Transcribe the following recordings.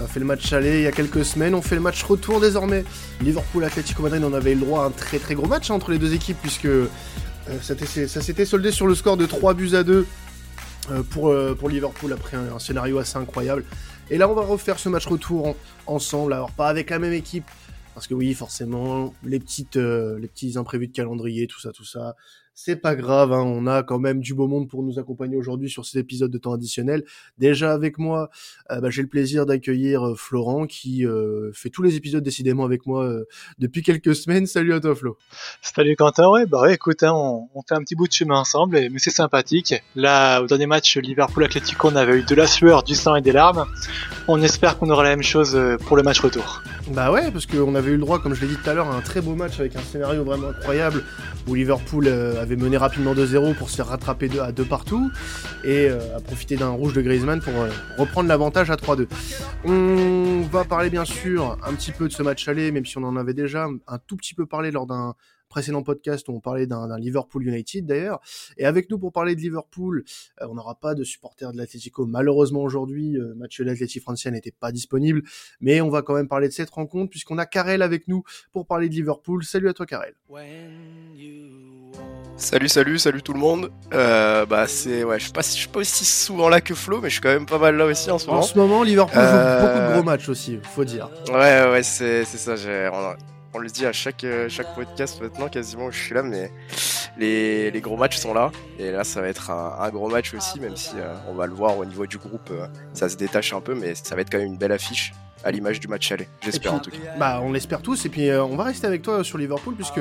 On a fait le match aller il y a quelques semaines, on fait le match retour désormais. Liverpool Atlético Madrid, on avait le droit à un très très gros match hein, entre les deux équipes puisque euh, ça s'était soldé sur le score de 3 buts à 2 euh, pour, euh, pour Liverpool après un, scénario assez incroyable. Et là on va refaire ce match retour ensemble, alors pas avec la même équipe, parce que oui forcément les petites les petits imprévus de calendrier, tout ça, tout ça, c'est pas grave, hein, on a quand même du beau monde pour nous accompagner aujourd'hui sur cet épisode de temps additionnel. Déjà avec moi, euh, bah, j'ai le plaisir d'accueillir euh, Florent qui euh, fait tous les épisodes décidément avec moi depuis quelques semaines. Salut à toi Flo. Salut Quentin, ouais, bah ouais, écoute, hein, on, fait un petit bout de chemin ensemble, mais c'est sympathique. Là, au dernier match Liverpool-Atlético, on avait eu de la sueur, du sang et des larmes. On espère qu'on aura la même chose pour le match retour. Bah ouais, parce qu'on avait eu le droit, comme je l'ai dit tout à l'heure, à un très beau match avec un scénario vraiment incroyable où Liverpool avait mené rapidement 2-0 pour se rattraper à deux partout et euh, a profité d'un rouge de Griezmann pour euh, reprendre l'avantage à 3-2. On va parler bien sûr un petit peu de ce match aller, même si on en avait déjà un tout petit peu parlé lors d'un précédent podcast où on parlait d'un Liverpool United d'ailleurs. Et avec nous pour parler de Liverpool, euh, on n'aura pas de supporters de l'Atlético malheureusement aujourd'hui. Euh, Mathieu l'Atlético Francia n'était pas disponible, mais on va quand même parler de cette rencontre puisqu'on a Karel avec nous pour parler de Liverpool. Salut à toi Karel. Salut, salut, salut tout le monde. Euh, bah c'est ouais, je suis pas, je suis pas aussi souvent là que Flo, mais je suis quand même pas mal là aussi en ce moment. En ce moment, Liverpool joue beaucoup de gros matchs aussi, faut dire. Ouais, ouais, c'est ça. On le dit à chaque, euh, chaque podcast maintenant quasiment où je suis là, mais les, les gros matchs sont là. Et là, ça va être un, gros match aussi, même si euh, on va le voir au niveau du groupe, euh, ça se détache un peu, mais ça va être quand même une belle affiche à l'image du match aller. J'espère en tout cas. Bah, on l'espère tous. Et puis, on va rester avec toi sur Liverpool, puisque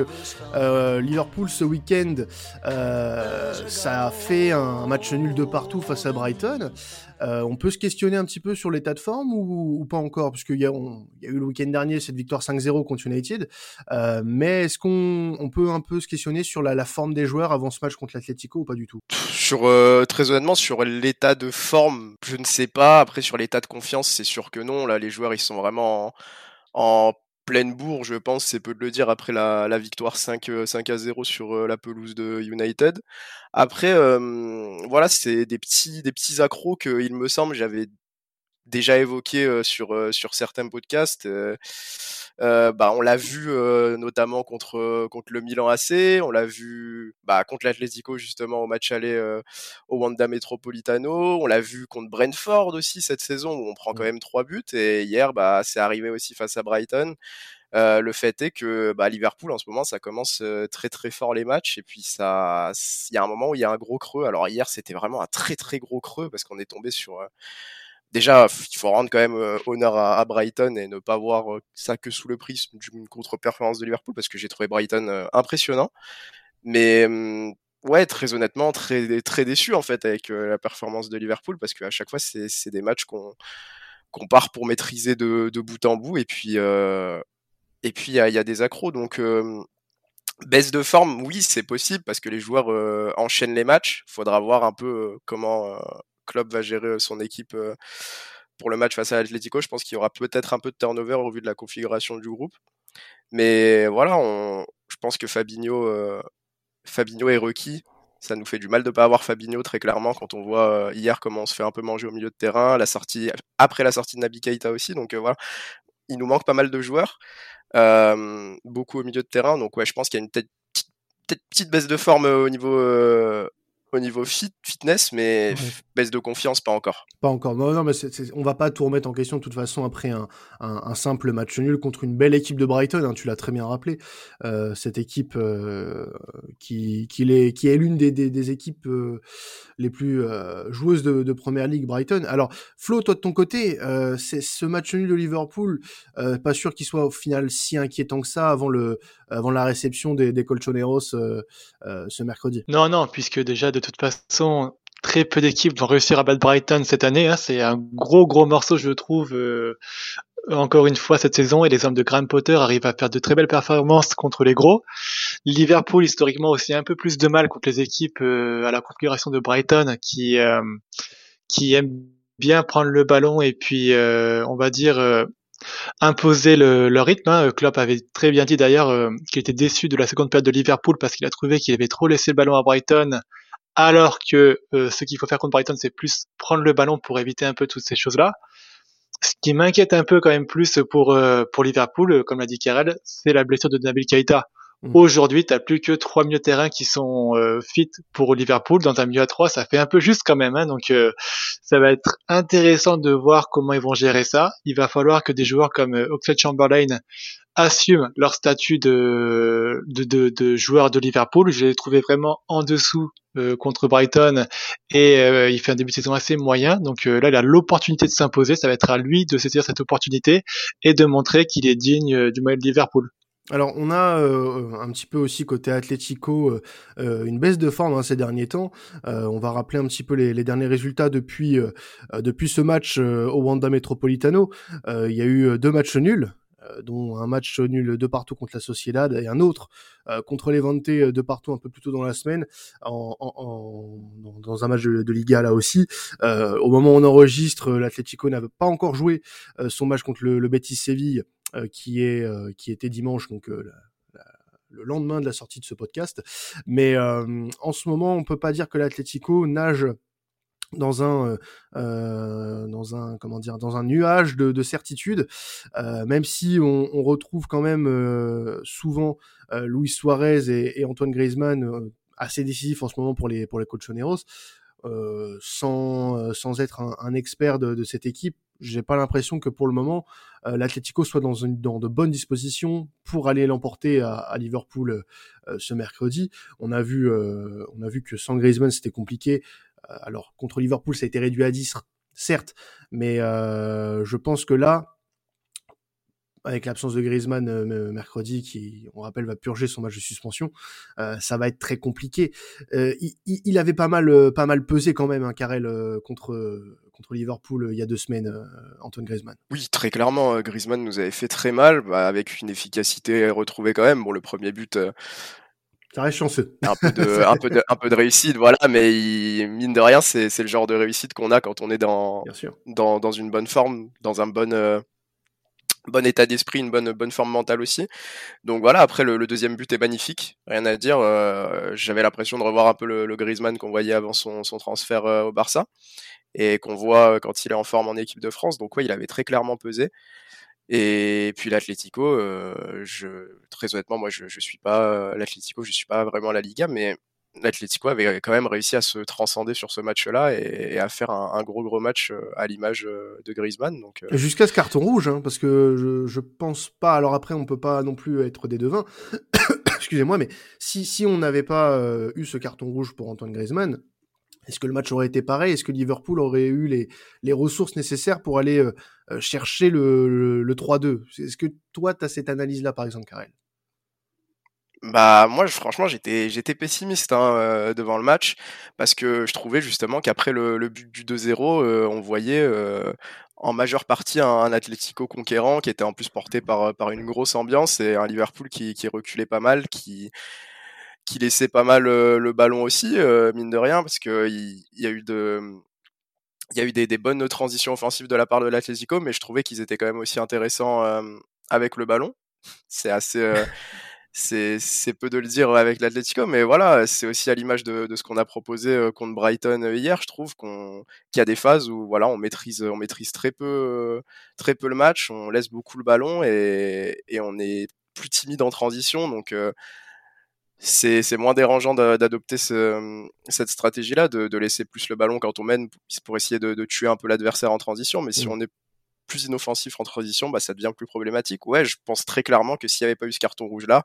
Liverpool ce week-end, ça a fait un match nul de partout face à Brighton. Euh, on peut se questionner un petit peu sur l'état de forme ou, pas encore, puisqu'il y, y, a eu le week-end dernier cette victoire 5-0 contre United. Euh, mais est-ce qu'on peut un peu se questionner sur la, forme des joueurs avant ce match contre l'Atlético ou pas du tout? Sur euh, très honnêtement, sur l'état de forme, je ne sais pas. Après, sur l'état de confiance, c'est sûr que non. Là, les joueurs, ils sont vraiment en, pleine bourre, je pense, c'est peu de le dire, après la, victoire 5, 5 à 0 sur la pelouse de United. Après, voilà, c'est des petits, des petits accros que, il me semble, j'avais déjà évoqué sur, sur certains podcasts. bah, on l'a vu notamment contre, contre le Milan AC, on l'a vu bah, contre l'Atlético justement au match aller au Wanda Metropolitano, on l'a vu contre Brentford aussi cette saison où on prend quand mmh. même trois buts et hier bah, c'est arrivé aussi face à Brighton. Euh, le fait est que bah, Liverpool en ce moment ça commence euh, très très fort les matchs et puis ça il y a un moment où il y a un gros creux. Alors hier c'était vraiment un très très gros creux parce qu'on est tombé sur euh, déjà il faut rendre quand même honneur à, Brighton et ne pas voir ça que sous le prisme d'une contre-performance de Liverpool parce que j'ai trouvé Brighton impressionnant. Mais ouais, très honnêtement, très, très déçu en fait avec la performance de Liverpool parce qu'à chaque fois, c'est des matchs qu'on part pour maîtriser de, bout en bout et puis euh, il y, a des accros. Donc, baisse de forme, oui, c'est possible parce que les joueurs enchaînent les matchs. Faudra voir un peu comment Klopp va gérer son équipe pour le match face à l'Atlético. Je pense qu'il y aura peut-être un peu de turnover au vu de la configuration du groupe. Mais voilà, je pense que Fabinho, Fabinho est requis. Ça nous fait du mal de ne pas avoir Fabinho très clairement quand on voit hier comment on se fait un peu manger au milieu de terrain, la sortie après la sortie de Nabi Keita aussi. Donc voilà, il nous manque pas mal de joueurs beaucoup au milieu de terrain. Donc ouais, je pense qu'il y a une petite baisse de forme au niveau au niveau fit, fitness, mais baisse de confiance, pas encore. Pas encore. Non, non, mais on va pas tout remettre en question de toute façon après un, un, simple match nul contre une belle équipe de Brighton. Hein, tu l'as très bien rappelé. Euh, cette équipe euh, qui, qui, est, qui est l'une des, des, des, équipes euh, les plus euh, joueuses de, de Première Ligue, Brighton. Alors, Flo, toi de ton côté, euh, c'est ce match nul de Liverpool, pas sûr qu'il soit au final si inquiétant que ça avant le avant la réception des, Colchoneros ce mercredi. Non, non, puisque déjà de toute façon, très peu d'équipes vont réussir à battre Brighton cette année. Hein. C'est un gros gros morceau, je trouve. Euh, encore une fois cette saison et les hommes de Graham Potter arrivent à faire de très belles performances contre les gros. Liverpool historiquement aussi un peu plus de mal contre les équipes euh, à la configuration de Brighton qui euh, qui aiment bien prendre le ballon et puis on va dire imposer le, rythme. Hein. Klopp avait très bien dit d'ailleurs qu'il était déçu de la seconde période de Liverpool parce qu'il a trouvé qu'il avait trop laissé le ballon à Brighton alors que euh, ce qu'il faut faire contre Brighton, c'est plus prendre le ballon pour éviter un peu toutes ces choses-là. Ce qui m'inquiète un peu quand même plus pour pour Liverpool, comme l'a dit Karel, c'est la blessure de Nabil Keita. Mm. Aujourd'hui, t'as plus que trois milieux de terrain qui sont euh, fit pour Liverpool. Dans un milieu à trois, ça fait un peu juste quand même. Hein, donc, euh, ça va être intéressant de voir comment ils vont gérer ça. Il va falloir que des joueurs comme euh, Chamberlain assument leur statut de, de, de, de joueur de Liverpool. Je l'ai trouvé vraiment en dessous euh, contre Brighton et il fait un début de saison assez moyen. Donc là, il a l'opportunité de s'imposer. Ça va être à lui de saisir cette opportunité et de montrer qu'il est digne du maillot de Liverpool. Alors on a euh, un petit peu aussi côté Atlético euh, euh, une baisse de forme hein, ces derniers temps. on va rappeler un petit peu les, derniers résultats depuis depuis ce match au Wanda Metropolitano. Il y a eu deux matchs nuls, dont un match nul de partout contre la Sociedad et un autre contre Levante de partout un peu plus tôt dans la semaine, en, dans un match de, Liga là aussi. au moment où on enregistre, l'Atlético n'avait pas encore joué son match contre le, le Betis Séville euh, qui est euh, qui était dimanche, donc euh, le lendemain de la sortie de ce podcast. Mais en ce moment, on peut pas dire que l'Atlético nage dans un euh, dans un comment dire dans un nuage de, de certitude euh, même si on, on, retrouve quand même euh, souvent Luis Suarez et, et Antoine Griezmann assez décisifs en ce moment pour les pour les Colchoneros sans sans être un, un expert de, de, cette équipe j'ai pas l'impression que pour le moment euh, l'Atlético soit dans, une, dans de bonnes dispositions pour aller l'emporter à, à, Liverpool euh, ce mercredi. On a vu euh, on a vu que sans Griezmann c'était compliqué. alors contre Liverpool ça a été réduit à 10 certes, mais je pense que là avec l'absence de Griezmann euh, mercredi, qui, on rappelle, va purger son match de suspension, euh, ça va être très compliqué. Euh, il, il, avait pas mal, pas mal pesé quand même, hein, Carrel contre contre Liverpool il y a deux semaines, Antoine Griezmann. Oui, très clairement, Griezmann nous avait fait très mal, bah, avec une efficacité retrouvée quand même. Bon, le premier but. ça reste chanceux. Un peu de, un peu de, un peu de réussite, voilà, mais il, mine de rien, c'est, le genre de réussite qu'on a quand on est dans, dans, dans une bonne forme, dans un bon, bon état d'esprit, une bonne bonne forme mentale aussi. Donc voilà, après le, deuxième but est magnifique, rien à dire. Euh, j'avais l'impression de revoir un peu le, Griezmann qu'on voyait avant son, transfert euh, au Barça et qu'on voit euh, quand il est en forme en équipe de France. Donc ouais, il avait très clairement pesé. Et puis l'Atlético, très honnêtement, moi je, je suis pas l'Atlético, je suis pas vraiment la Liga, mais l'Atlético avait quand même réussi à se transcender sur ce match-là et, à faire un, gros gros match euh, à l'image euh, de Griezmann. Donc euh. jusqu'à ce carton rouge, hein, parce que je, je pense pas. Alors après, on peut pas non plus être des devins. Excusez-moi, mais si si on n'avait pas eu ce carton rouge pour Antoine Griezmann, est-ce que le match aurait été pareil? Est-ce que Liverpool aurait eu les, les ressources nécessaires pour aller chercher le, le 3-2 Est-ce que toi, tu as cette analyse-là, par exemple, Karel? Bah moi franchement j'étais j'étais pessimiste hein, euh, devant le match parce que je trouvais justement qu'après le, but du 2-0 euh, on voyait euh, en majeure partie un, un Atlético conquérant qui était en plus porté par par une grosse ambiance et un Liverpool qui, qui reculait pas mal qui qui laissait pas mal le ballon aussi mine de rien parce que il, y a eu de il y a eu des, des, bonnes transitions offensives de la part de l'Atlético mais je trouvais qu'ils étaient quand même aussi intéressants avec le ballon. C'est assez c'est peu de le dire avec l'Atlético, mais voilà, c'est aussi à l'image de, de, ce qu'on a proposé euh, contre Brighton euh, hier. Je trouve qu'on qu'il y a des phases où voilà, on maîtrise, on maîtrise très peu, très peu le match, on laisse beaucoup le ballon et, et on est plus timide en transition, donc euh, c'est moins dérangeant d'adopter ce, cette stratégie-là, de, de, laisser plus le ballon quand on mène pour essayer de, de tuer un peu l'adversaire en transition. Mais si mmh. on est plus inoffensif en transition, bah, ça devient plus problématique. Ouais, je pense très clairement que s'il n'y avait pas eu ce carton rouge là,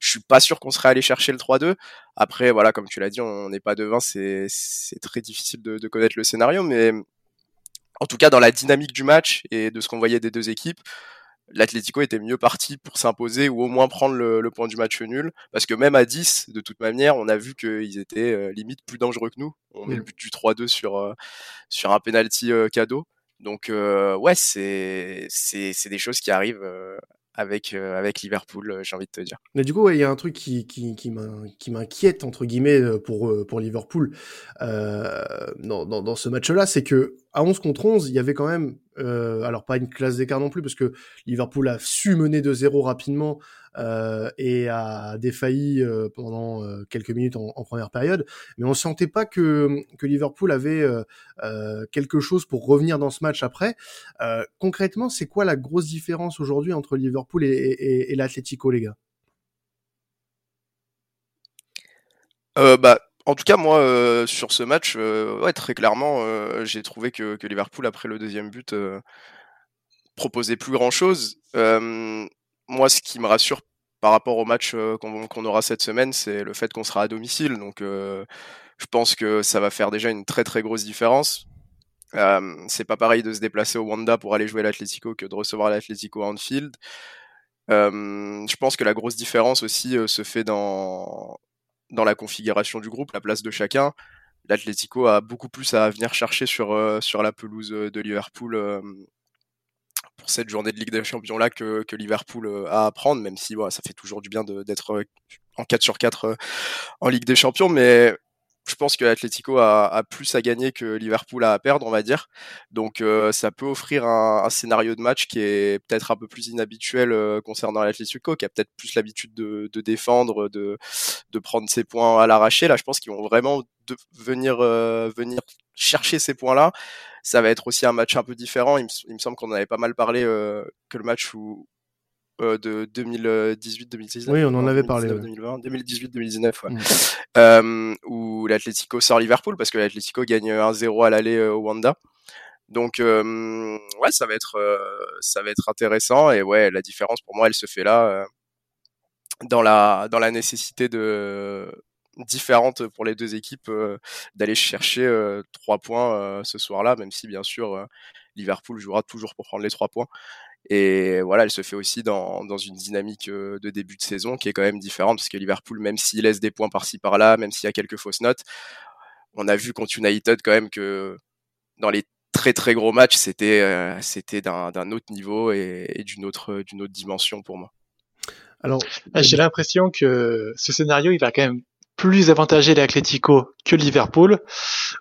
je suis pas sûr qu'on serait allé chercher le 3-2. Après, voilà, comme tu l'as dit, on n'est pas devin, c'est c'est très difficile de, de, connaître le scénario, mais en tout cas dans la dynamique du match et de ce qu'on voyait des deux équipes, l'Atlético était mieux parti pour s'imposer ou au moins prendre le, le, point du match nul. Parce que même à 10, de toute manière, on a vu qu'ils étaient euh, limite plus dangereux que nous. On met le but du 3-2 sur, euh, sur un penalty euh, cadeau. Donc euh, ouais, c'est c'est des choses qui arrivent euh, avec euh, avec Liverpool, j'ai envie de te dire. Mais du coup, il y a un truc qui qui qui m'inquiète entre guillemets pour pour Liverpool dans, dans, dans ce match-là, c'est que à 11 contre 11, il y avait quand même Euh, alors pas une classe d'écart non plus parce que Liverpool a su mener de zéro rapidement euh, et a défailli euh, pendant euh, quelques minutes en, première période. Mais on sentait pas que, que Liverpool avait quelque chose pour revenir dans ce match après. concrètement, c'est quoi la grosse différence aujourd'hui entre Liverpool et, et, et l'Atlético, les gars? Bah, en tout cas, moi, euh, sur ce match, euh, ouais, très clairement, euh, j'ai trouvé que, que, Liverpool, après le deuxième but, proposait plus grand-chose. moi, ce qui me rassure par rapport au match qu'on aura cette semaine, c'est le fait qu'on sera à domicile. Donc, je pense que ça va faire déjà une très très grosse différence. c'est pas pareil de se déplacer au Wanda pour aller jouer à l'Atlético que de recevoir l'Atlético à Anfield. je pense que la grosse différence aussi se fait dans dans la configuration du groupe, la place de chacun. L'Atlético a beaucoup plus à venir chercher sur, euh, sur la pelouse euh, de Liverpool euh, pour cette journée de Ligue des Champions là que, que Liverpool a à prendre, même si ça fait toujours du bien d'être en 4 sur 4 en Ligue des Champions, mais je pense que l'Atlético a, plus à gagner que Liverpool a à perdre, on va dire. Donc euh, ça peut offrir un, scénario de match qui est peut-être un peu plus inhabituel euh, concernant l'Atlético, qui a peut-être plus l'habitude de, défendre, de, prendre ses points à l'arraché. Là, je pense qu'ils vont vraiment venir, euh, venir chercher ces points-là. Ça va être aussi un match un peu différent. Il me, semble qu'on avait pas mal parlé que le match où, euh, de 2018-2019. Oui, on en avait parlé. 2018-2019, ouais. Mm. Euh, où l'Atlético sort Liverpool parce que l'Atlético gagne 1-0 à l'aller euh, au Wanda. Donc ouais, ça va être ça va être intéressant et ouais, la différence pour moi, elle se fait là dans la dans la nécessité de différente pour les deux équipes d'aller chercher trois points ce soir-là, même si bien sûr Liverpool jouera toujours pour prendre les trois points. Et voilà, elle se fait aussi dans, dans une dynamique euh, de début de saison qui est quand même différente parce que Liverpool, même s'il laisse des points par-ci par-là, même s'il y a quelques fausses notes, on a vu contre United quand même que dans les très très gros matchs, c'était euh, c'était d'un autre niveau et, et d'une autre d'une autre dimension pour moi. Alors, j'ai l'impression que ce scénario, il va quand même plus avantagé l'Atlético que Liverpool.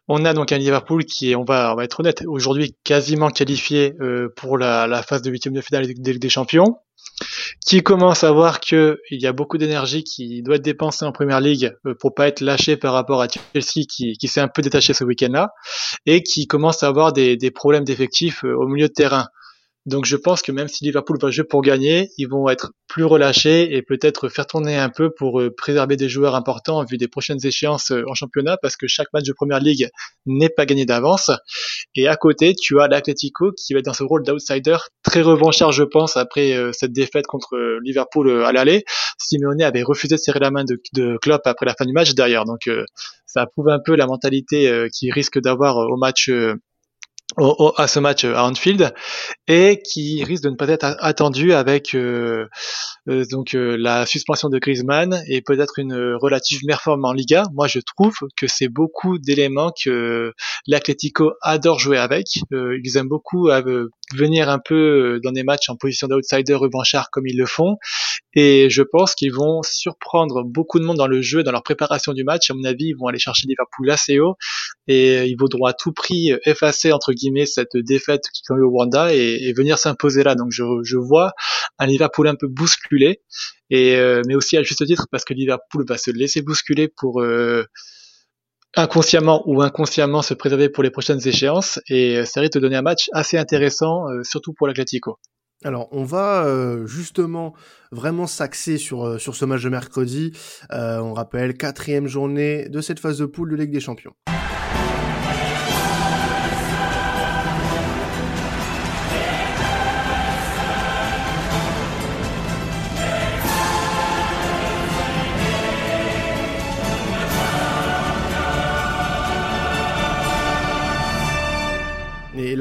On a donc un Liverpool qui est, on va, on va être honnête, aujourd'hui quasiment qualifié euh, pour la, la, phase de huitième de finale des, des Champions, qui commence à voir que il y a beaucoup d'énergie qui doit être dépensée en Première Ligue euh, pour pas être lâché par rapport à Chelsea qui, qui s'est un peu détaché ce week-end-là et qui commence à avoir des, des problèmes d'effectifs euh, au milieu de terrain. Donc je pense que même si Liverpool va jouer pour gagner, ils vont être plus relâchés et peut-être faire tourner un peu pour euh, préserver des joueurs importants en vue des prochaines échéances euh, en championnat parce que chaque match de première ligue n'est pas gagné d'avance. Et à côté, tu as l'Atletico qui va être dans ce rôle d'outsider très revanchard, je pense, après euh, cette défaite contre Liverpool à l'aller. Simeone avait refusé de serrer la main de, de Klopp après la fin du match d'ailleurs. Donc ça prouve un peu la mentalité qu'il risque d'avoir au match à ce match à Anfield et qui risque de ne pas être attendu avec euh, euh, donc euh, la suspension de Griezmann et peut-être une relative méforme en Liga. Moi, je trouve que c'est beaucoup d'éléments que l'Atlético adore jouer avec. ils aiment beaucoup venir un peu dans des matchs en position d'outsider revanchard comme ils le font et je pense qu'ils vont surprendre beaucoup de monde dans le jeu, dans leur préparation du match. À mon avis, ils vont aller chercher Liverpool assez haut et ils voudront à tout prix effacer entre guillemets cette défaite qu'ils ont eu au Rwanda et, venir s'imposer là. Donc je, je, vois un Liverpool un peu bousculé et euh, mais aussi à juste titre parce que Liverpool va se laisser bousculer pour euh, inconsciemment ou inconsciemment se préserver pour les prochaines échéances et ça risque de donner un match assez intéressant, euh, surtout pour l'Atlético. Alors, on va euh, justement vraiment s'axer sur, euh, sur ce match de mercredi. On rappelle, quatrième journée de cette phase de poule de Ligue des Champions.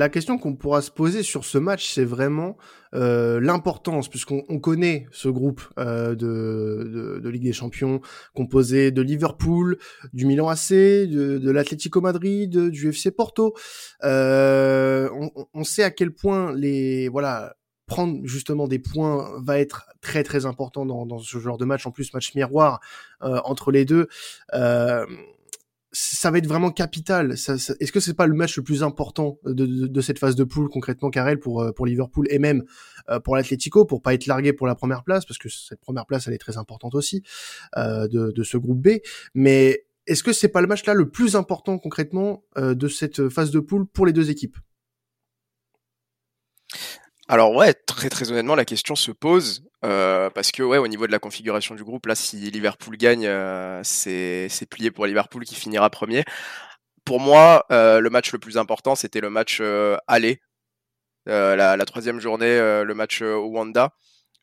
La question qu'on pourra se poser sur ce match, c'est vraiment euh, l'importance, puisqu'on connaît ce groupe euh, de, de, Ligue des Champions composé de Liverpool, du Milan AC, de, de l'Atlético Madrid, du FC Porto. Euh, on, on, sait à quel point les voilà prendre justement des points va être très très important dans, dans ce genre de match. En plus, match miroir euh, entre les deux. Euh, ça va être vraiment capital. Est-ce que c'est pas le match le plus important de, cette phase de poule concrètement, Karel, pour pour Liverpool et même pour l'Atlético, pour pas être largué pour la première place, parce que cette première place elle est très importante aussi de, de ce groupe B. Mais est-ce que c'est pas le match là le plus important concrètement de cette phase de poule pour les deux équipes? Alors ouais, très très honnêtement, la question se pose euh, parce que ouais, au niveau de la configuration du groupe, là, si Liverpool gagne, euh, c'est c'est plié pour Liverpool qui finira premier. Pour moi, euh, le match le plus important, c'était le match aller, la, la, troisième journée, le match au Wanda,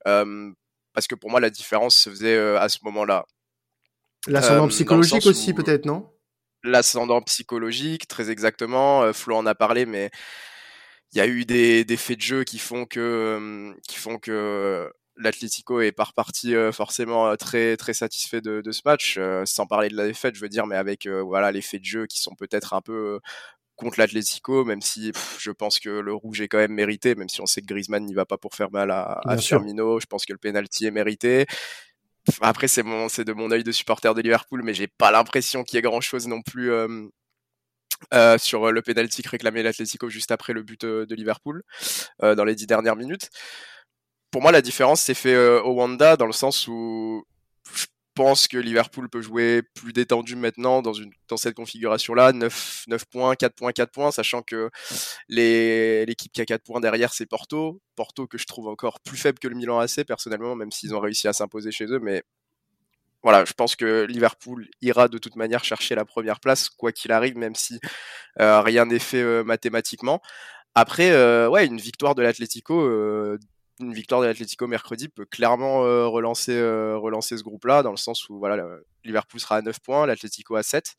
parce que pour moi, la différence se faisait à ce moment-là. L'ascendant psychologique aussi, peut-être, non? L'ascendant psychologique, très exactement. Flo en a parlé, mais il y a eu des, des, faits de jeu qui font que qui font que l'Atlético est pas reparti forcément très très satisfait de, de ce match sans parler de la défaite je veux dire mais avec voilà les faits de jeu qui sont peut-être un peu contre l'Atlético même si je pense que le rouge est quand même mérité même si on sait que Griezmann n'y va pas pour faire mal à, à Firmino je pense que le penalty est mérité. Après c'est mon c'est de mon œil de supporter de Liverpool mais j'ai pas l'impression qu'il y ait grand chose non plus euh, sur le penalty que réclamait l'Atlético juste après le but euh, de Liverpool euh, dans les dix dernières minutes. Pour moi, la différence s'est fait au Wanda dans le sens où je pense que Liverpool peut jouer plus détendu maintenant dans cette configuration-là. 9, 9 points, 4 points, 4 points, sachant que l'équipe qui a 4 points derrière, c'est Porto. Porto que je trouve encore plus faible que le Milan AC, personnellement, même s'ils ont réussi à s'imposer chez eux. Mais voilà, je pense que Liverpool ira de toute manière chercher la première place, quoi qu'il arrive, même si euh, rien n'est fait euh, mathématiquement. Après, euh, ouais, une victoire de l'Atlético, une victoire de l'Atlético mercredi peut clairement relancer, relancer ce groupe-là, dans le sens où voilà, Liverpool sera à 9 points, l'Atlético à 7,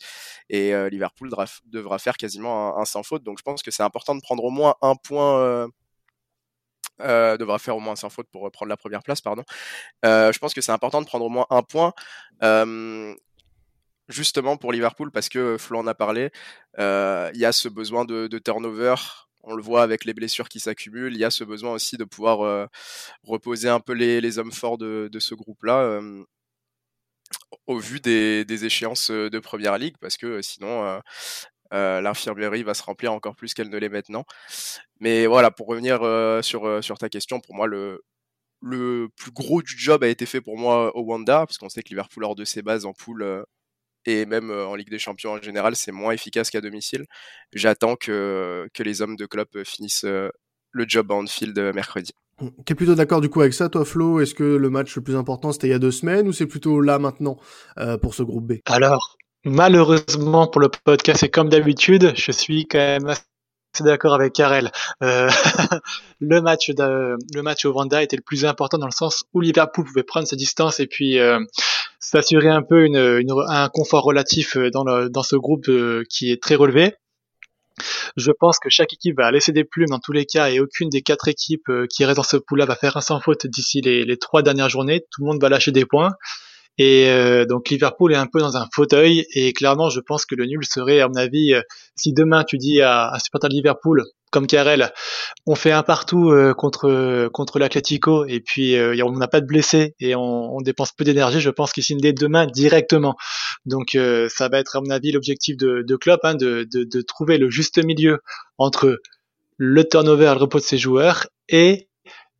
et Liverpool devra, faire quasiment un, un, sans faute. Donc je pense que c'est important de prendre au moins un point euh, devra faire au moins sans faute pour prendre la première place, pardon. Euh, je pense que c'est important de prendre au moins un point. Euh, justement pour Liverpool, parce que Flo en a parlé, il y a ce besoin de, de, turnover. On le voit avec les blessures qui s'accumulent. Il y a ce besoin aussi de pouvoir reposer un peu les, les, hommes forts de, de ce groupe-là au vu des, des, échéances de première ligue, parce que sinon, euh, l'infirmerie va se remplir encore plus qu'elle ne l'est maintenant. Mais voilà, pour revenir euh, sur, euh, sur ta question, pour moi, le, le plus gros du job a été fait pour moi au Wanda, parce qu'on sait que Liverpool, hors de ses bases en poule et même en Ligue des Champions en général, c'est moins efficace qu'à domicile. J'attends que, que les hommes de club finissent le job à Anfield mercredi. T'es plutôt d'accord du coup avec ça, toi Flo? Est-ce que le match le plus important c'était il y a deux semaines ou c'est plutôt là maintenant pour ce groupe B? Alors, Malheureusement pour le podcast, et comme d'habitude, je suis quand même assez d'accord avec Karel. Euh, le match le match au Vanda était le plus important dans le sens où Liverpool pouvait prendre sa distance et puis euh, s'assurer un peu un confort relatif dans, le, dans ce groupe euh, qui est très relevé. Je pense que chaque équipe va laisser des plumes dans tous les cas et aucune des quatre équipes euh, qui restent dans ce pool-là va faire un sans faute d'ici les, les trois dernières journées. Tout le monde va lâcher des points. Et euh, donc Liverpool est un peu dans un fauteuil et clairement je pense que le nul serait à mon avis euh, si demain tu dis à un supporter de Liverpool comme Karel on fait un partout euh, contre contre l'Atlético et puis on n'a pas de blessés et on, on dépense peu d'énergie je pense qu'il signe dès demain directement donc ça va être à mon avis l'objectif de, de Klopp hein, de, de, de trouver le juste milieu entre le turnover le repos de ses joueurs et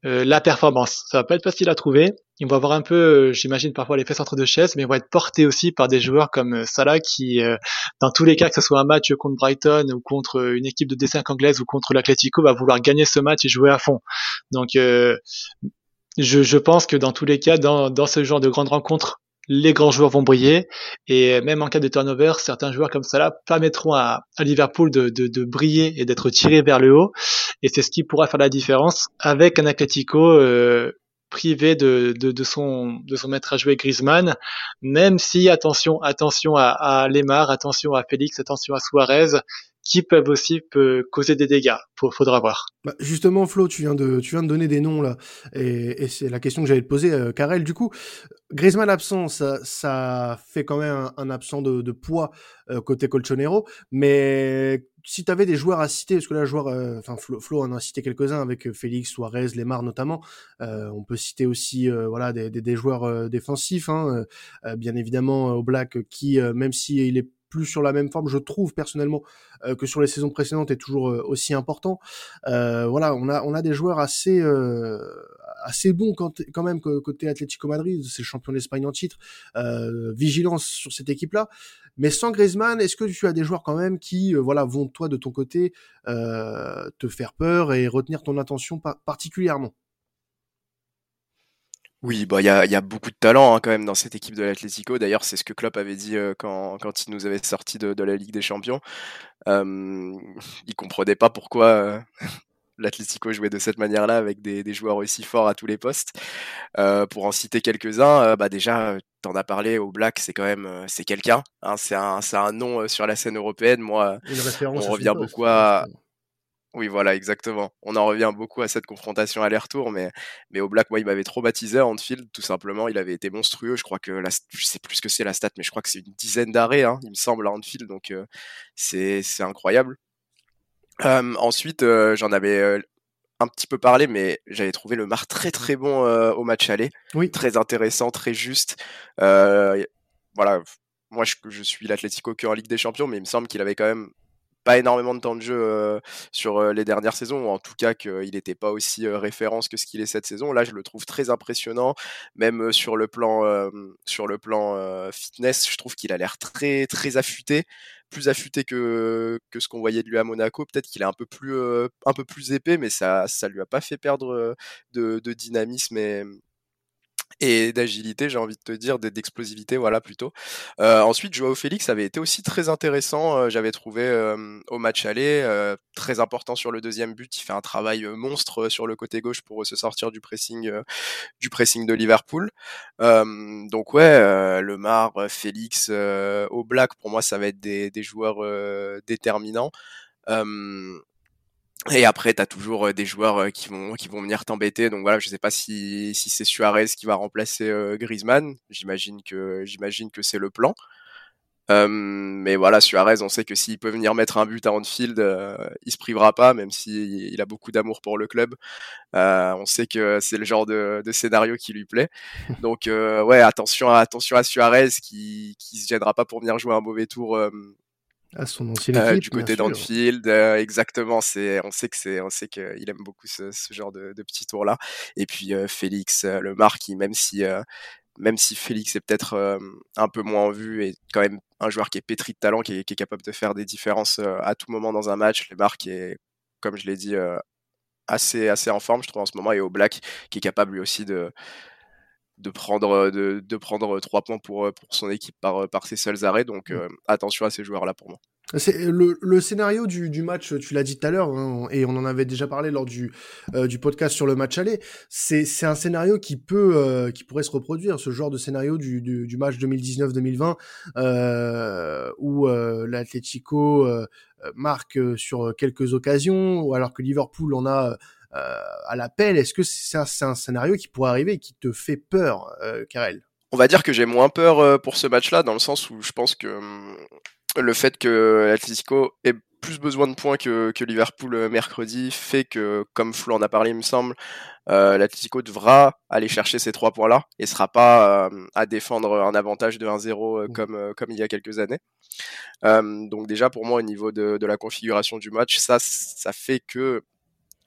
la performance. Ça va pas être facile à trouver, ils vont avoir un peu, euh, j'imagine parfois les fesses entre deux chaises, mais ils vont être portés aussi par des joueurs comme euh, Salah qui, euh, dans tous les cas, que ce soit un match contre Brighton ou contre une équipe de D5 anglaise ou contre l'Atlético, va vouloir gagner ce match et jouer à fond. Donc, je, je, pense que dans tous les cas, dans, dans ce genre de grandes rencontres, les grands joueurs vont briller et même en cas de turnover, certains joueurs comme Salah permettront à, à Liverpool de, de, de briller et d'être tirés vers le haut et c'est ce qui pourra faire la différence avec un Atlético euh, privé de, de, son, de son maître à jouer Griezmann, même si, attention, attention à, à Lemar, attention à Félix, attention à Suarez, qui peuvent aussi peut causer des dégâts. Faudra voir. Bah justement, Flo, tu viens de tu viens de donner des noms là, et, et c'est la question que j'allais te poser, euh, Karel. Du coup, Griezmann absent, ça, ça fait quand même un, absent de, de poids euh, côté Colchonero, mais si tu avais des joueurs à citer, parce que là, joueur, euh, enfin Flo, en a cité quelques-uns avec euh, Félix, Suarez, Lemar notamment. Euh, on peut citer aussi, voilà, des, des, des joueurs défensifs, hein, bien évidemment au Black qui, même si il est plus sur la même forme, je trouve personnellement, que sur les saisons précédentes, est toujours aussi important. voilà, on a on a des joueurs assez assez bons quand, quand même côté Atlético Madrid, c'est champion d'Espagne en titre. vigilance sur cette équipe-là. Mais sans Griezmann, est-ce que tu as des joueurs quand même qui, voilà, vont toi de ton côté te faire peur et retenir ton attention particulièrement? Oui, bah il y a, y a, beaucoup de talent hein, quand même dans cette équipe de l'Atlético. D'ailleurs, c'est ce que Klopp avait dit euh, quand, quand il nous avait sorti de, de la Ligue des Champions. Euh, il comprenait pas pourquoi euh, l'Atlético jouait de cette manière-là avec des, des, joueurs aussi forts à tous les postes. Euh, pour en citer quelques-uns, bah déjà, t'en as parlé au Black, c'est quand même c'est quelqu'un. Hein, c'est un, un nom sur la scène européenne. Moi, on revient beaucoup à oui, voilà, exactement. On en revient beaucoup à cette confrontation aller-retour, mais, mais au Black, moi, il m'avait trop baptisé à Anfield, tout simplement. Il avait été monstrueux. Je crois que la, je sais plus ce que c'est la stat, mais je crois que c'est une dizaine d'arrêts, hein, il me semble, à Anfield, donc euh, c'est incroyable. ensuite, euh, j'en avais un petit peu parlé, mais j'avais trouvé le Mar très très bon au match aller. Oui. Très intéressant, très juste. voilà, moi je, je suis l'Atlético que en Ligue des Champions, mais il me semble qu'il avait quand même pas énormément de temps de jeu sur les dernières saisons, ou en tout cas qu'il n'était pas aussi référence que ce qu'il est cette saison. Là, je le trouve très impressionnant, même sur le plan, sur le plan fitness, je trouve qu'il a l'air très très affûté plus affûté que, ce qu'on voyait de lui à Monaco. Peut-être qu'il est un peu plus un peu plus épais, mais ça ça lui a pas fait perdre de, de dynamisme et, et d'agilité, j'ai envie de te dire, d'explosivité, voilà plutôt. Euh, ensuite, Joao Félix avait été aussi très intéressant, euh, j'avais trouvé euh, au match aller, euh, très important sur le deuxième but, il fait un travail monstre sur le côté gauche pour se sortir du pressing, du pressing de Liverpool. donc ouais, Le Mar, Félix, au Black, pour moi, ça va être des, des joueurs déterminants. Et après, tu as toujours des joueurs qui vont qui vont venir t'embêter. Donc voilà, je sais pas si, si c'est Suarez qui va remplacer Griezmann. J'imagine que j'imagine que c'est le plan. mais voilà, Suarez, on sait que s'il peut venir mettre un but à Anfield, il se privera pas, même s'il il a beaucoup d'amour pour le club. on sait que c'est le genre de, de, scénario qui lui plaît. Donc ouais, attention à attention à Suarez qui qui se gênera pas pour venir jouer un mauvais tour à son ancienne euh, du côté d'Anfield, euh, exactement. C'est, on sait que c'est, on sait qu'il aime beaucoup ce, ce genre de, de petits tours là. Et puis euh, Félix, le Marc, même si, même si Félix est peut-être un peu moins en vue, et quand même un joueur qui est pétri de talent, qui est, qui est capable de faire des différences à tout moment dans un match. Le Marc est, comme je l'ai dit, assez, assez en forme, je trouve en ce moment, et au Black, qui est capable lui aussi de de prendre de, de, prendre trois points pour pour son équipe par par ses seuls arrêts donc mmh. attention à ces joueurs là pour moi c'est le, le scénario du, du match, tu l'as dit tout à l'heure, hein, et on en avait déjà parlé lors du, du podcast sur le match aller. C'est, c'est un scénario qui peut, qui pourrait se reproduire, ce genre de scénario du, du, du match 2019-2020, euh, où euh, l'Atlético marque sur quelques occasions, ou alors que Liverpool en a euh, à l'appel. Est-ce que c'est un, scénario qui pourrait arriver et qui te fait peur, euh, Karel? On va dire que j'ai moins peur euh, pour ce match-là, dans le sens où je pense que hum, le fait que l'Atlético ait plus besoin de points que, que, Liverpool mercredi fait que, comme Flo en a parlé, il me semble, euh, l'Atlético devra aller chercher ces trois points-là et sera pas à défendre un avantage de 1-0 mmh. comme, comme il y a quelques années. donc déjà, pour moi, au niveau de, de, la configuration du match, ça, ça fait que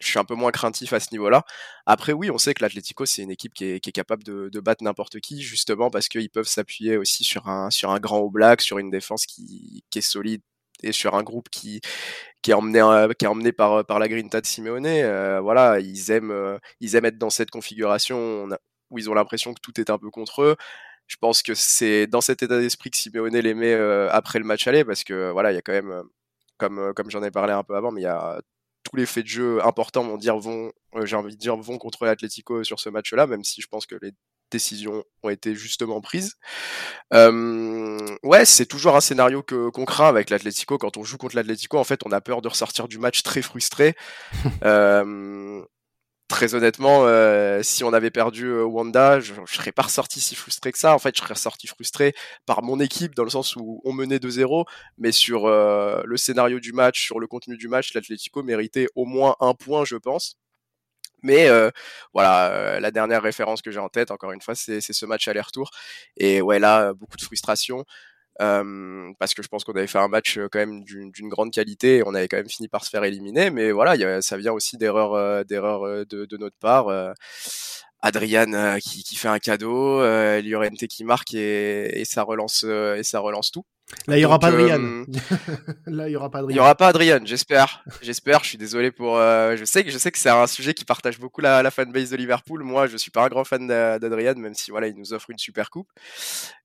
je suis un peu moins craintif à ce niveau-là. Après, oui, on sait que l'Atlético, c'est une équipe qui est, capable de, battre n'importe qui, justement parce qu'ils peuvent s'appuyer aussi sur un, sur un grand Oblak, sur une défense qui, qui est solide et sur un groupe qui, qui est emmené, qui est emmené par, par la Grinta de Simeone. Euh, voilà, ils aiment, euh, ils aiment être dans cette configuration où ils ont l'impression que tout est un peu contre eux. Je pense que c'est dans cet état d'esprit que Simeone les met euh, après le match aller parce que voilà, il y a quand même comme, comme j'en ai parlé un peu avant, mais il y a tous les faits de jeu importants vont dire vont, euh, j'ai envie de dire vont contre l'Atlético sur ce match-là, même si je pense que les décisions ont été justement prises. Euh, ouais, c'est toujours un scénario que qu'on craint avec l'Atlético quand on joue contre l'Atlético. En fait, on a peur de ressortir du match très frustré. euh, très honnêtement, euh, si on avait perdu euh, Wanda, je, je, serais pas ressorti si frustré que ça. En fait, je serais ressorti frustré par mon équipe dans le sens où on menait 2-0, mais sur euh, le scénario du match, sur le contenu du match, l'Atlético méritait au moins un point, je pense. Mais voilà, la dernière référence que j'ai en tête, encore une fois, c'est ce match aller-retour. Et ouais, là, beaucoup de frustration. Parce que je pense qu'on avait fait un match quand même d'une grande qualité et on avait quand même fini par se faire éliminer. Mais voilà, ça vient aussi d'erreurs d'erreurs de, de, notre part. Adrian qui, qui, fait un cadeau, euh, Llorente qui marque et, et ça relance et ça relance tout. Là, il n'y aura, pas Adrian. Là, il y aura pas Adrian. Il y aura pas Adrian, j'espère. J'espère. Je suis désolé pour. Euh, je sais que je sais que c'est un sujet qui partage beaucoup la, la fanbase de Liverpool. Moi, je suis pas un grand fan d'Adrian, même si voilà, il nous offre une super coupe.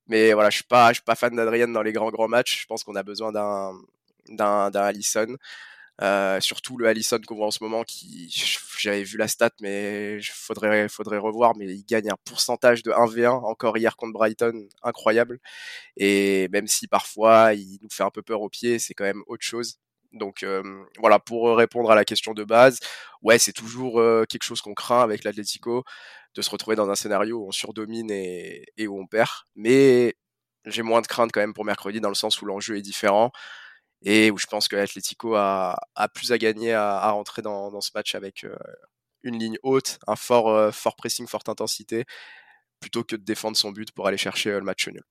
Mais voilà, je suis pas, je suis pas fan d'Adrian dans les grands grands matchs. Je pense qu'on a besoin d'un d'un d'un Allison. Euh, surtout le Allison qu'on voit en ce moment qui j'avais vu la stat mais faudrait faudrait revoir mais il gagne un pourcentage de 1v1 encore hier contre Brighton incroyable. Et même si parfois il nous fait un peu peur au pied c'est quand même autre chose. Donc euh, voilà pour répondre à la question de base ouais c'est toujours euh, quelque chose qu'on craint avec l'Atlético de se retrouver dans un scénario où on surdomine et, et où on perd. Mais j'ai moins de crainte quand même pour mercredi dans le sens où l'enjeu est différent et où je pense que l'Atlético a, a, plus à gagner à, à rentrer dans, dans, ce match avec euh, une ligne haute, un fort, euh, fort pressing, forte intensité, plutôt que de défendre son but pour aller chercher euh, le match nul.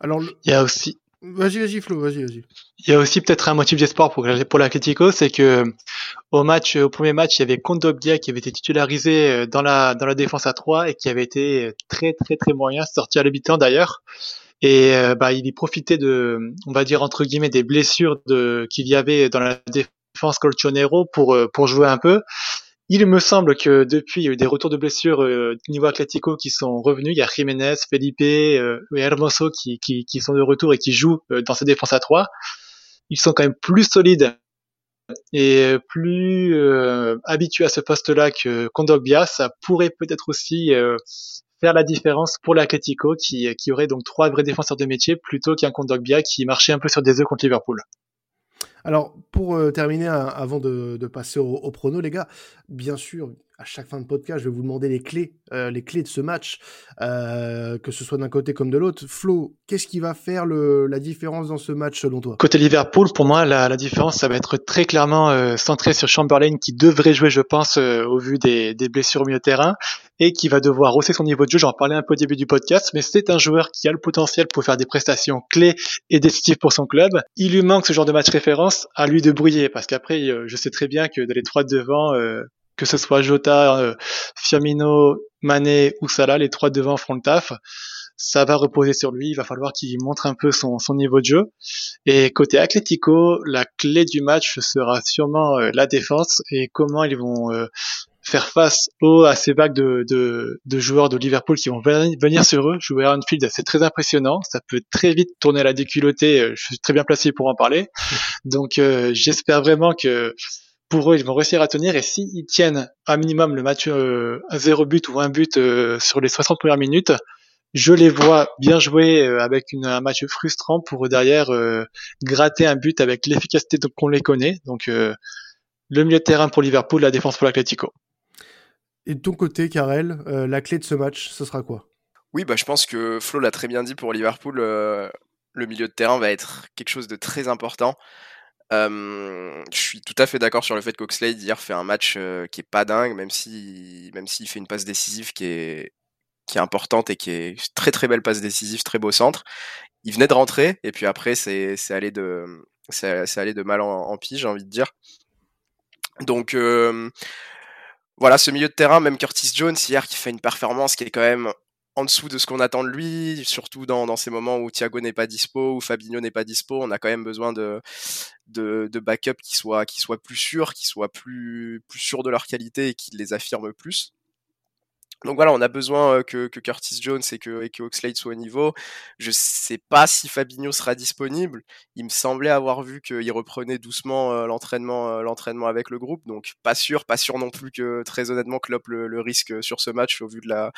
Alors, il y a aussi. Vas-y, vas-y, Flo, vas-y, vas-y. Il y a aussi peut-être un motif d'espoir pour, pour l'Atlético, c'est que au match, au premier match, il y avait Kondogbia qui avait été titularisé dans la, dans la défense à 3 et qui avait été très, très, très moyen, sorti à l'habitant d'ailleurs. Et euh, bah, il y profitait de, on va dire entre guillemets, des blessures de, qu'il y avait dans la défense Colchonero pour euh, pour jouer un peu. Il me semble que depuis, il y a eu des retours de blessures euh, niveau Atlético qui sont revenus. Il y a Jiménez, Felipe euh, et Hermoso qui, qui, qui, sont de retour et qui jouent dans cette défense à 3. Ils sont quand même plus solides et plus habitués à ce poste-là que Kondogbia. Ça pourrait peut-être aussi la différence pour l'Atletico qui, qui aurait donc trois vrais défenseurs de métier plutôt qu'un Kondogbia qui marchait un peu sur des œufs contre Liverpool. Alors, pour euh, terminer, avant de, passer au, au, prono, les gars, bien sûr, à chaque fin de podcast, je vais vous demander les clés, euh, les clés de ce match, euh, que ce soit d'un côté comme de l'autre. Flo, qu'est-ce qui va faire le, la différence dans ce match selon toi? Côté Liverpool, pour moi, la, la, différence, ça va être très clairement euh, centré sur Chamberlain qui devrait jouer, je pense, euh, au vu des, des, blessures au milieu de terrain et qui va devoir hausser son niveau de jeu. J'en parlais un peu au début du podcast, mais c'est un joueur qui a le potentiel pour faire des prestations clés et décisives pour son club. Il lui manque ce genre de match référence à lui de briller parce qu'après, je sais très bien que dans les trois devant, que ce soit Jota, euh, Firmino, Mané ou Salah, les trois devant feront le taf. Ça va reposer sur lui, il va falloir qu'il montre un peu son, niveau de jeu. Et côté Atlético, la clé du match sera sûrement euh, la défense et comment ils vont euh, faire face aux, à ces vagues de, de, joueurs de Liverpool qui vont venir sur eux. Jouer à Anfield, c'est très impressionnant. Ça peut très vite tourner à la déculottée. Je suis très bien placé pour en parler. Donc j'espère vraiment que pour eux, ils vont réussir à tenir. Et s'ils tiennent un minimum le match euh, à zéro but ou un but euh, sur les 60 premières minutes, je les vois bien jouer euh, avec un match frustrant pour derrière gratter un but avec l'efficacité qu'on les connaît. Donc le milieu de terrain pour Liverpool, la défense pour l'Atlético. Et de ton côté, Karel, la clé de ce match, ce sera quoi? Oui, bah, je pense que Flo l'a très bien dit pour Liverpool. le milieu de terrain va être quelque chose de très important je suis tout à fait d'accord sur le fait qu'Oxlade hier fait un match qui est pas dingue, même si même s'il fait une passe décisive qui est qui est importante et qui est très très belle passe décisive, très beau centre. Il venait de rentrer et puis après c'est allé de c'est allé de mal en, pis, j'ai envie de dire. Donc voilà, ce milieu de terrain, même Curtis Jones hier qui fait une performance qui est quand même en dessous de ce qu'on attend de lui, surtout dans, ces moments où Thiago n'est pas dispo, ou Fabinho n'est pas dispo, on a quand même besoin de, de, backup qui soient, qui soient plus sûrs, qui soient plus, plus sûrs de leur qualité et qui les affirment plus. Donc voilà, on a besoin que, que Curtis Jones et que, et que soient au niveau. Je sais pas si Fabinho sera disponible. Il me semblait avoir vu qu'il reprenait doucement l'entraînement, l'entraînement avec le groupe. Donc pas sûr, pas sûr non plus que très honnêtement Klopp le, le, risque sur ce match au vu de la,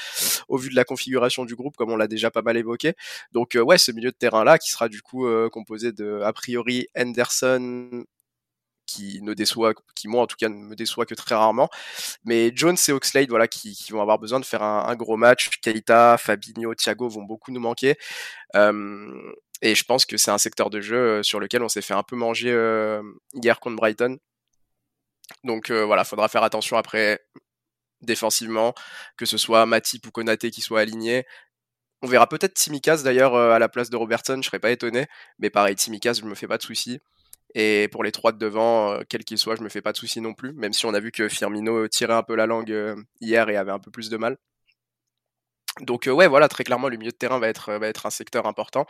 au vu de la configuration du groupe, comme on l'a déjà pas mal évoqué. Donc ouais, ce milieu de terrain là qui sera du coup composé de a priori Henderson, qui ne déçoit, qui moi en tout cas ne me déçoit que très rarement. Mais Jones et Oxlade, voilà, qui, vont avoir besoin de faire un, gros match. Keita, Fabinho, Thiago vont beaucoup nous manquer. Euh, et je pense que c'est un secteur de jeu euh, sur lequel on s'est fait un peu manger euh, hier contre Brighton. Donc euh, voilà, faudra faire attention après défensivement, que ce soit Matip ou Konaté qui soit aligné. on verra peut-être Timikaz d'ailleurs à la place de Robertson, je serais pas étonné. Mais pareil, Timikaz, je me fais pas de soucis. Et pour les trois de devant, quel qu'il soit, je me fais pas de soucis non plus. Même si on a vu que Firmino tirait un peu la langue hier et avait un peu plus de mal. Donc ouais, voilà, très clairement, le milieu de terrain va être, va être un secteur important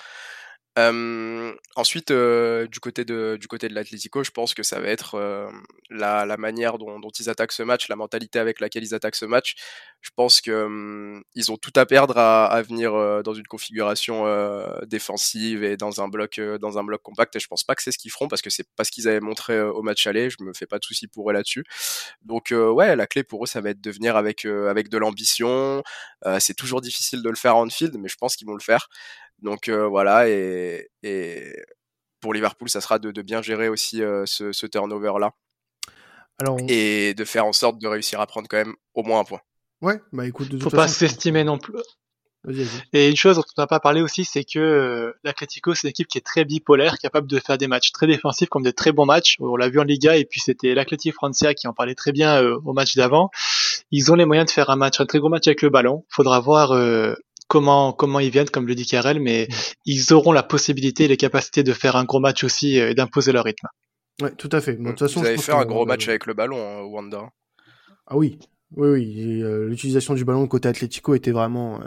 ensuite, du côté de du côté de l'Atlético, je pense que ça va être la, la, manière dont, ils attaquent ce match, la mentalité avec laquelle ils attaquent ce match. Je pense que ils ont tout à perdre à, à venir dans une configuration défensive et dans un bloc dans un bloc compact. Et je pense pas que c'est ce qu'ils feront parce que c'est pas ce qu'ils avaient montré au match aller. Je me fais pas de soucis pour eux là-dessus. Donc ouais, la clé pour eux, ça va être de venir avec avec de l'ambition. c'est toujours difficile de le faire en field, mais je pense qu'ils vont le faire. Donc voilà, et, pour Liverpool, ça sera de, bien gérer aussi ce, turnover-là. Alors, Et de faire en sorte de réussir à prendre quand même au moins un point. Ouais, bah écoute, de Faut pas s'estimer non plus. Et une chose dont on n'a pas parlé aussi, c'est que l'Atletico, c'est une équipe qui est très bipolaire, capable de faire des matchs très défensifs comme des très bons matchs. On l'a vu en Liga, et puis c'était l'Atletico Francia qui en parlait très bien au match d'avant. Ils ont les moyens de faire un match, un très gros match avec le ballon. Faudra voir comment comment ils viennent, comme le dit Karel, mais ils auront la possibilité et les capacités de faire un gros match aussi euh, et d'imposer leur rythme. Ouais, tout à fait. de toute façon, Vous avez fait un gros match avec le ballon, hein, Wanda. Ah oui, oui, oui. Euh, l'utilisation du ballon côté Atlético était vraiment, euh,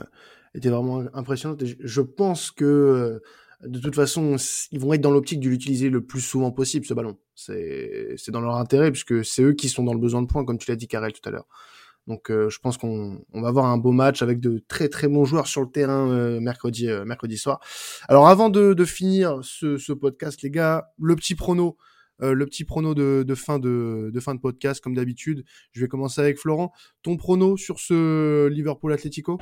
était vraiment impressionnante. Je pense que de toute façon, ils vont être dans l'optique de l'utiliser le plus souvent possible, ce ballon. C'est dans leur intérêt, puisque c'est eux qui sont dans le besoin de points, comme tu l'as dit, Karel, tout à l'heure. Donc euh, je pense qu'on va avoir un beau match avec de très très bons joueurs sur le terrain euh, mercredi euh, mercredi soir. Alors avant de, de finir ce, ce, podcast, les gars, le petit prono. le petit prono de, de, fin de, de fin de podcast, comme d'habitude. Je vais commencer avec Florent. Ton prono sur ce Liverpool Atlético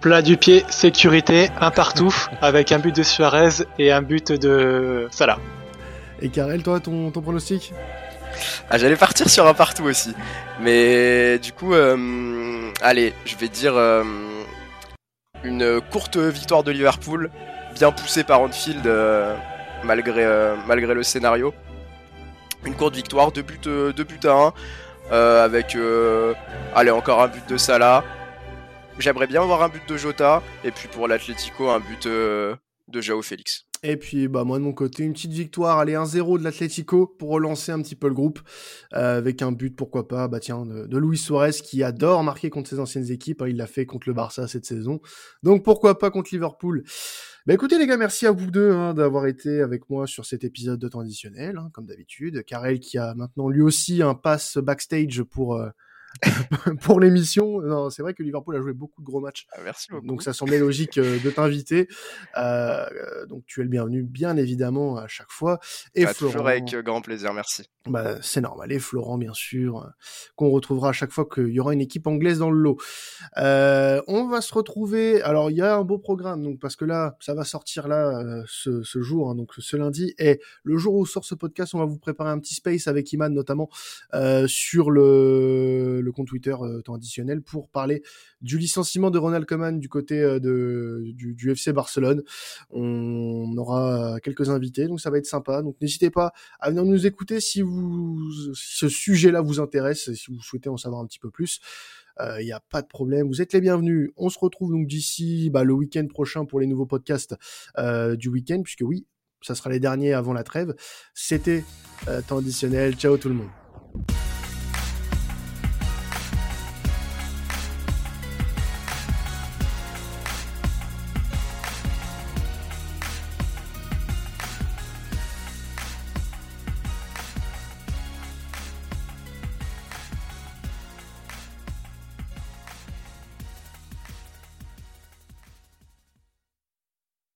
Plat du pied, sécurité, un partout, avec un but de Suarez et un but de Salah. Et Karel, toi, ton, ton pronostic? Ah, j'allais partir sur un partout aussi. Mais du coup, euh, allez, je vais dire euh, une courte victoire de Liverpool, bien poussée par Anfield euh, malgré, le scénario. Une courte victoire, 2 buts, deux buts à 1, avec allez, encore un but de Salah. J'aimerais bien avoir un but de Jota, et puis pour l'Atlético, un but de Jao Félix. Et puis, bah, moi, de mon côté, une petite victoire, allez, 1-0 de l'Atlético pour relancer un petit peu le groupe, euh, avec un but, pourquoi pas, bah, tiens, de, Luis Suarez qui adore marquer contre ses anciennes équipes. Hein, il l'a fait contre le Barça cette saison. Donc, pourquoi pas contre Liverpool. Bah, écoutez, les gars, merci à vous deux hein, d'avoir été avec moi sur cet épisode de temps additionnel, hein, comme d'habitude. Karel qui a maintenant lui aussi un pass backstage pour. Euh, pour l'émission. Non, c'est vrai que Liverpool a joué beaucoup de gros matchs. Ah, merci beaucoup. Donc ça semblait logique euh, de t'inviter. Euh, donc tu es le bienvenu, bien évidemment, à chaque fois. Et bah, Florent, toujours avec euh, grand plaisir, merci. Bah, c'est normal. Et Florent, bien sûr, qu'on retrouvera à chaque fois qu'il y aura une équipe anglaise dans le lot. on va se retrouver. Alors il y a un beau programme, donc parce que là, ça va sortir là ce, ce, jour, hein, donc ce lundi. Et le jour où sort ce podcast, on va vous préparer un petit space avec Iman notamment sur le le compte Twitter euh, temps additionnel pour parler du licenciement de Ronald Koeman du côté euh, de, du, FC Barcelone. On aura quelques invités, donc ça va être sympa. Donc n'hésitez pas à venir nous écouter si vous ce sujet-là vous intéresse, si vous souhaitez en savoir un petit peu plus. Il euh, n'y a pas de problème, vous êtes les bienvenus. On se retrouve donc d'ici bah, le week-end prochain pour les nouveaux podcasts du week-end, puisque oui, ça sera les derniers avant la trêve. C'était temps additionnel. Ciao tout le monde.